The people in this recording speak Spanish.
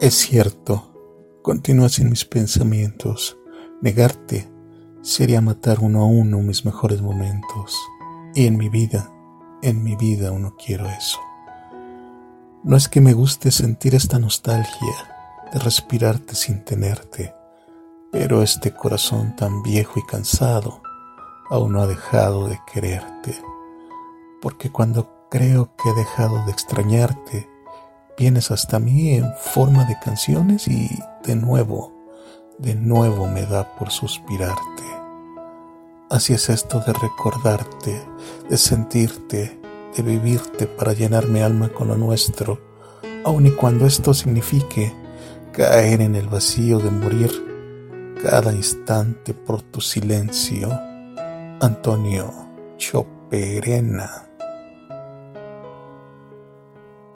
Es cierto, continúas en mis pensamientos. Negarte sería matar uno a uno mis mejores momentos. Y en mi vida, en mi vida no quiero eso. No es que me guste sentir esta nostalgia de respirarte sin tenerte, pero este corazón tan viejo y cansado aún no ha dejado de quererte. Porque cuando creo que he dejado de extrañarte, vienes hasta mí en forma de canciones y de nuevo, de nuevo me da por suspirarte. Así es esto de recordarte, de sentirte, de vivirte para llenar mi alma con lo nuestro, aun y cuando esto signifique caer en el vacío de morir cada instante por tu silencio. Antonio Choperena